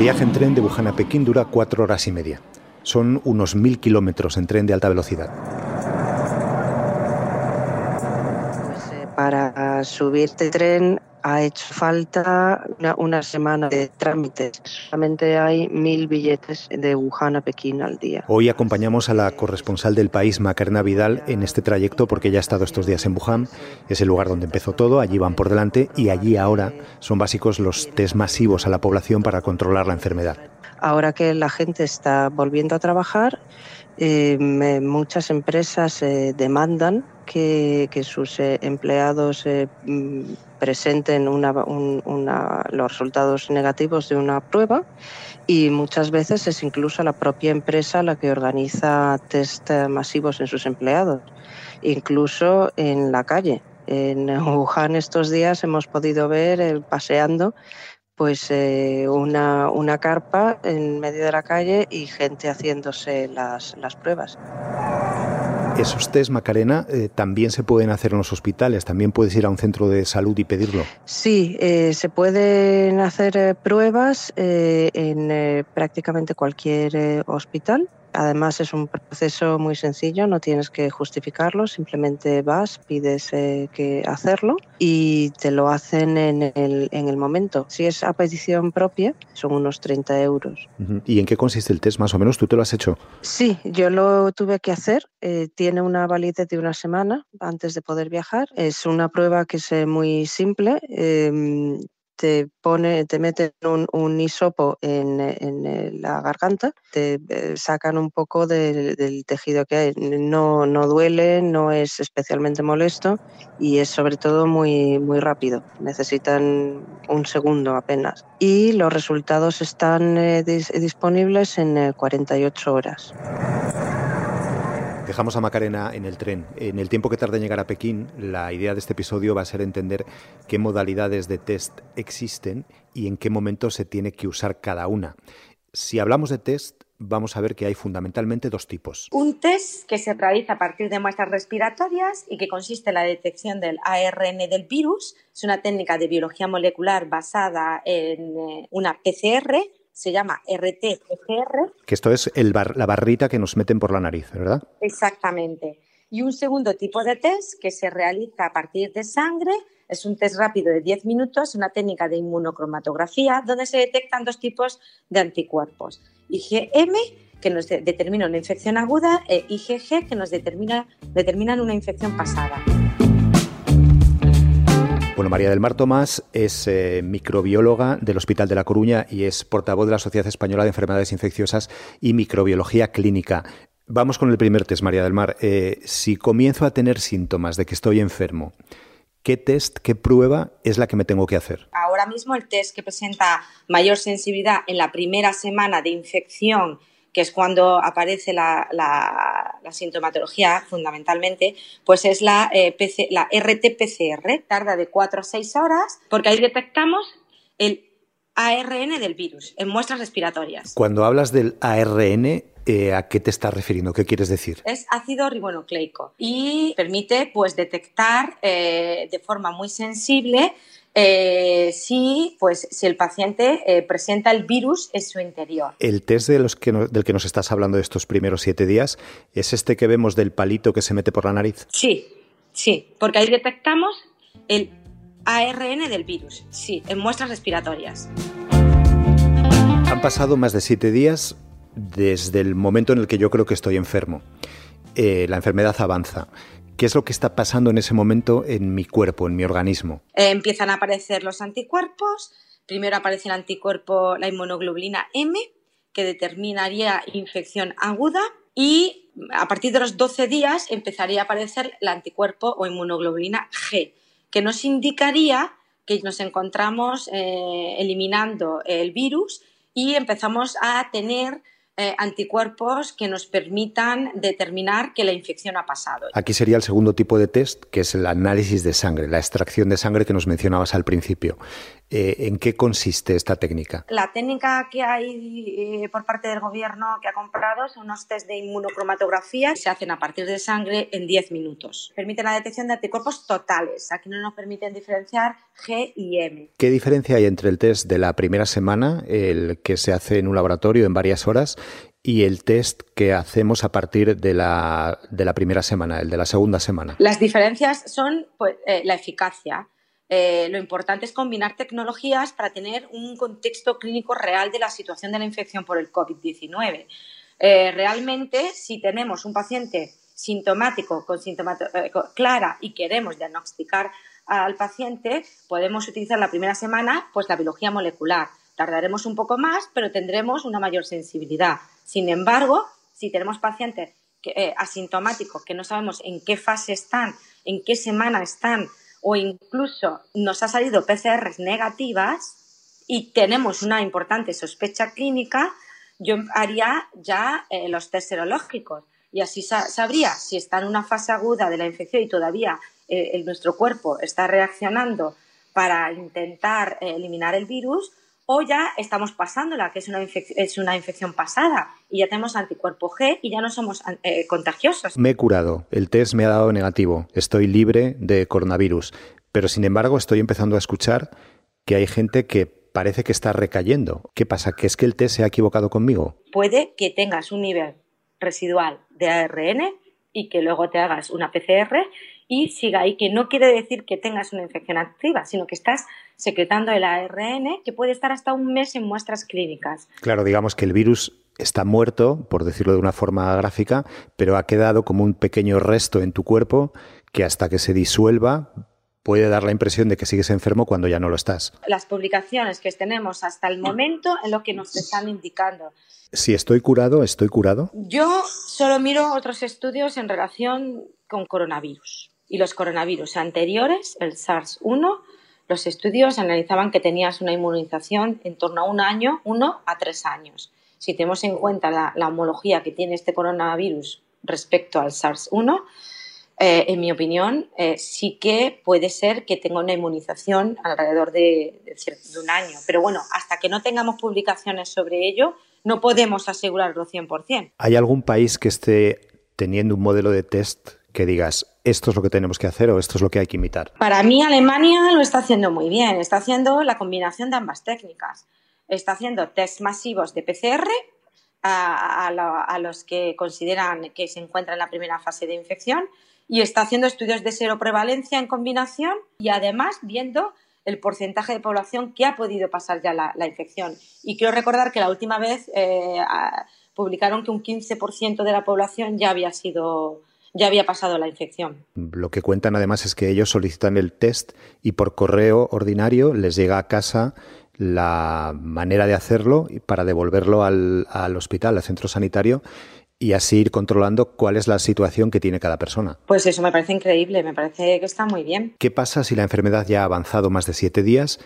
viaje en tren de Wuhan a Pekín dura cuatro horas y media. Son unos mil kilómetros en tren de alta velocidad. Pues, eh, para subir de tren ha hecho falta una, semana de trámites. Solamente hay mil billetes de Wuhan a Pekín al día. Hoy acompañamos a la corresponsal del país, Macarena Vidal, en este trayecto porque ya ha estado estos días en Wuhan. Es el lugar donde empezó todo, allí van por delante y allí ahora son básicos los test masivos a la población para controlar la enfermedad. Ahora que la gente está volviendo a trabajar, eh, muchas empresas eh, demandan que, sus eh, empleados mm, presenten los resultados negativos de una prueba y muchas veces es incluso la propia empresa la que organiza test masivos en sus empleados, incluso en la calle. En Wuhan estos días hemos podido ver paseando pues eh, una, una, carpa en medio de la calle y gente haciéndose las, las pruebas. Esos test, Macarena, eh, también se pueden hacer en los hospitales, también puedes ir a un centro de salud y pedirlo. Sí, eh, se pueden hacer pruebas en prácticamente cualquier hospital Además es un proceso muy sencillo, no tienes que justificarlo, simplemente vas, pides eh, que hacerlo y te lo hacen en el, en el momento. Si es a petición propia, son unos 30 euros. ¿Y en qué consiste el test más o menos? ¿Tú te lo has hecho? Sí, yo lo tuve que hacer. Eh, tiene una validez de una semana antes de poder viajar. Es una prueba que es eh, muy simple. Te pone, te meten un, un hisopo en, en, la garganta, te eh, sacan un poco del tejido que hay. No, no duele, no es especialmente molesto y es sobre todo muy, muy rápido. Necesitan un segundo apenas. Y los resultados están eh, disponibles en 48 eh, horas. Dejamos a Macarena en el tren. En el tiempo que tarde en llegar a Pekín, la idea de este episodio va a ser entender qué modalidades de test existen y en qué momento se tiene que usar cada una. Si hablamos de test, vamos a ver que hay fundamentalmente dos tipos. Un test que se realiza a partir de muestras respiratorias y que consiste en la detección del ARN del virus. Es una técnica de biología molecular basada en eh, una PCR se llama RT-PCR. Que esto es el la barrita que nos meten por la nariz, ¿verdad? Exactamente. Y un segundo tipo de test que se realiza a partir de sangre es un test rápido de 10 minutos, una técnica de inmunocromatografía, donde se detectan dos tipos de anticuerpos. IgM, que nos determina una infección aguda, e IgG, que nos determina, determinan una infección pasada. Bueno, María del Mar Tomás es eh, microbióloga del Hospital de La Coruña y es portavoz de la Sociedad Española de Enfermedades Infecciosas y Microbiología Clínica. Vamos con el primer test, María del Mar. Eh, si comienzo a tener síntomas de que estoy enfermo, ¿qué test, qué prueba es la que me tengo que hacer? Ahora mismo el test que presenta mayor sensibilidad en la primera semana de infección que es cuando aparece la, sintomatología fundamentalmente, pues es la, eh, la RT-PCR, tarda de 4 a 6 horas, porque ahí detectamos el ARN del virus en muestras respiratorias. Cuando hablas del ARN, eh, ¿a qué te estás refiriendo? ¿Qué quieres decir? Es ácido ribonucleico y permite pues, detectar eh, de forma muy sensible eh, si, pues, si el paciente eh, presenta el virus en su interior. El test de los que del que nos estás hablando de estos primeros siete días es este que vemos del palito que se mete por la nariz. Sí, sí, porque ahí detectamos el ARN del virus, sí, en muestras respiratorias. Han pasado más de siete días desde el momento en el que yo creo que estoy enfermo. Eh, la enfermedad avanza. ¿Qué es lo que está pasando en ese momento en mi cuerpo, en mi organismo? Eh, empiezan a aparecer los anticuerpos. Primero aparece el anticuerpo, la inmunoglobulina M, que determinaría infección aguda. Y a partir de los 12 días empezaría a aparecer el anticuerpo o inmunoglobulina G, que nos indicaría que nos encontramos eh, eliminando el virus y empezamos a tener eh, anticuerpos que nos permitan determinar que la infección ha pasado. Aquí sería el segundo tipo de test, que es el análisis de sangre, la extracción de sangre que nos mencionabas al principio. Eh, ¿En qué consiste esta técnica? La técnica que hay eh, por parte del gobierno que ha comprado son unos test de inmunocromatografía que se hacen a partir de sangre en 10 minutos. Permiten la detección de anticuerpos totales. Aquí no nos permiten diferenciar G y M. ¿Qué diferencia hay entre el test de la primera semana, el que se hace en un laboratorio en varias horas, y el test que hacemos a partir de la, de la primera semana, el de la segunda semana? Las diferencias son pues, eh, la eficacia. Eh, lo importante es combinar tecnologías para tener un contexto clínico real de la situación de la infección por el COVID-19. Eh, realmente, si tenemos un paciente sintomático con sintomatología clara y queremos diagnosticar al paciente, podemos utilizar la primera semana pues la biología molecular. Tardaremos un poco más, pero tendremos una mayor sensibilidad. Sin embargo, si tenemos pacientes eh, asintomáticos que no sabemos en qué fase están, en qué semana están, o incluso nos ha salido PCRs negativas y tenemos una importante sospecha clínica, yo haría ya eh, los test serológicos. Y así sabría si está en una fase aguda de la infección y todavía eh, nuestro cuerpo está reaccionando para intentar eliminar el virus o ya estamos pasándola, que es una, es una infección pasada y ya tenemos anticuerpo G y ya no somos eh, contagiosos. Me he curado, el test me ha dado negativo, estoy libre de coronavirus, pero sin embargo estoy empezando a escuchar que hay gente que parece que está recayendo. ¿Qué pasa? ¿Que es que el test se ha equivocado conmigo? Puede que tengas un nivel residual de ARN y que luego te hagas una PCR y siga ahí, que no quiere decir que tengas una infección activa, sino que estás secretando el ARN que puede estar hasta un mes en muestras clínicas. Claro, digamos que el virus está muerto, por decirlo de una forma gráfica, pero ha quedado como un pequeño resto en tu cuerpo que hasta que se disuelva puede dar la impresión de que sigues enfermo cuando ya no lo estás. Las publicaciones que tenemos hasta el momento es lo que nos están indicando. Si estoy curado, ¿estoy curado? Yo solo miro otros estudios en relación con coronavirus. Y los coronavirus anteriores, el SARS-1, los estudios analizaban que tenías una inmunización en torno a un año, uno a tres años. Si tenemos en cuenta la, homología que tiene este coronavirus respecto al SARS-1, eh, en mi opinión, eh, sí que puede ser que tenga una inmunización alrededor de, un año. Pero bueno, hasta que no tengamos publicaciones sobre ello, no podemos asegurarlo 100%. ¿Hay algún país que esté teniendo un modelo de test que digas, esto es lo que tenemos que hacer o esto es lo que hay que imitar? Para mí, Alemania lo está haciendo muy bien. Está haciendo la combinación de ambas técnicas. Está haciendo test masivos de PCR a, los que consideran que se encuentran en la primera fase de infección y está haciendo estudios de seroprevalencia en combinación y además viendo el porcentaje de población que ha podido pasar ya la, infección. Y quiero recordar que la última vez eh, publicaron que un 15% de la población ya había sido ya había pasado la infección. Lo que cuentan además es que ellos solicitan el test y por correo ordinario les llega a casa la manera de hacerlo para devolverlo al, al hospital, al centro sanitario y así ir controlando cuál es la situación que tiene cada persona. Pues eso me parece increíble, me parece que está muy bien. ¿Qué pasa si la enfermedad ya ha avanzado más de siete días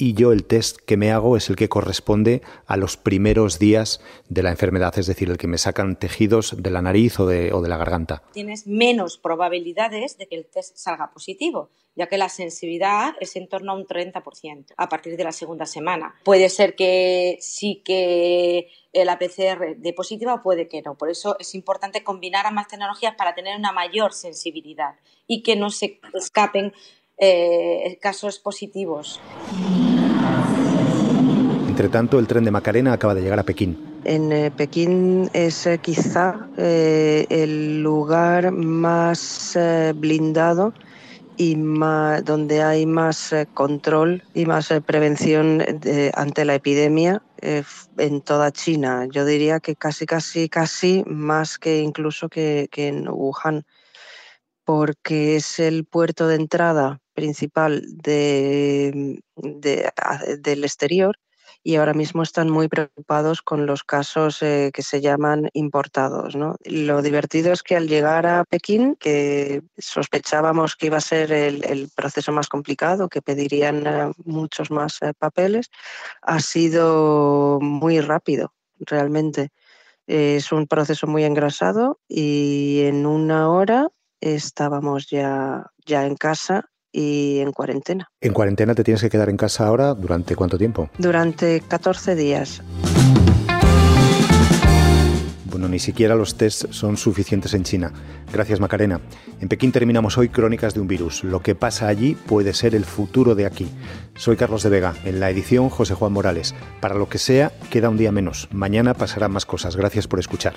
y yo el test que me hago es el que corresponde a los primeros días de la enfermedad, es decir, el que me sacan tejidos de la nariz o de, o de la garganta. Tienes menos probabilidades de que el test salga positivo, ya que la sensibilidad es en torno a un 30% a partir de la segunda semana. Puede ser que sí que la PCR de positiva o puede que no. Por eso es importante combinar ambas tecnologías para tener una mayor sensibilidad y que no se escapen eh, casos positivos. Entre tanto, el tren de Macarena acaba de llegar a Pekín. En eh, Pekín es eh, quizá el lugar más blindado y donde hay más control y más prevención ante la epidemia en toda China. Yo diría que casi, casi, casi más que incluso que, en Wuhan, porque es el puerto de entrada principal de, del exterior y ahora mismo están muy preocupados con los casos eh, que se llaman importados. ¿no? Lo divertido es que al llegar a Pekín, que sospechábamos que iba a ser el, proceso más complicado, que pedirían eh, muchos más eh, papeles, ha sido muy rápido realmente. Es un proceso muy engrasado y en una hora estábamos ya, ya en casa y en cuarentena. ¿En cuarentena te tienes que quedar en casa ahora durante cuánto tiempo? Durante 14 días. Bueno, ni siquiera los tests son suficientes en China. Gracias, Macarena. En Pekín terminamos hoy Crónicas de un virus. Lo que pasa allí puede ser el futuro de aquí. Soy Carlos de Vega, en la edición José Juan Morales. Para lo que sea, queda un día menos. Mañana pasarán más cosas. Gracias por escuchar.